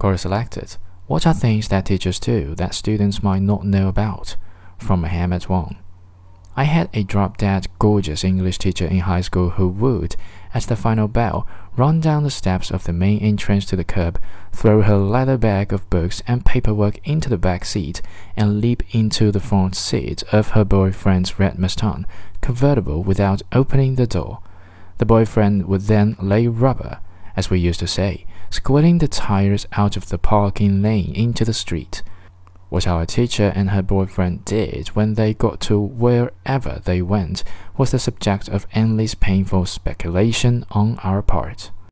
Course selected. What are things that teachers do that students might not know about? From Mohammed Wong. I had a drop dead gorgeous English teacher in high school who would, at the final bell, run down the steps of the main entrance to the curb, throw her leather bag of books and paperwork into the back seat, and leap into the front seat of her boyfriend's red Mustang convertible without opening the door. The boyfriend would then lay rubber, as we used to say, squirting the tires out of the parking lane into the street. What our teacher and her boyfriend did when they got to wherever they went was the subject of endless painful speculation on our part.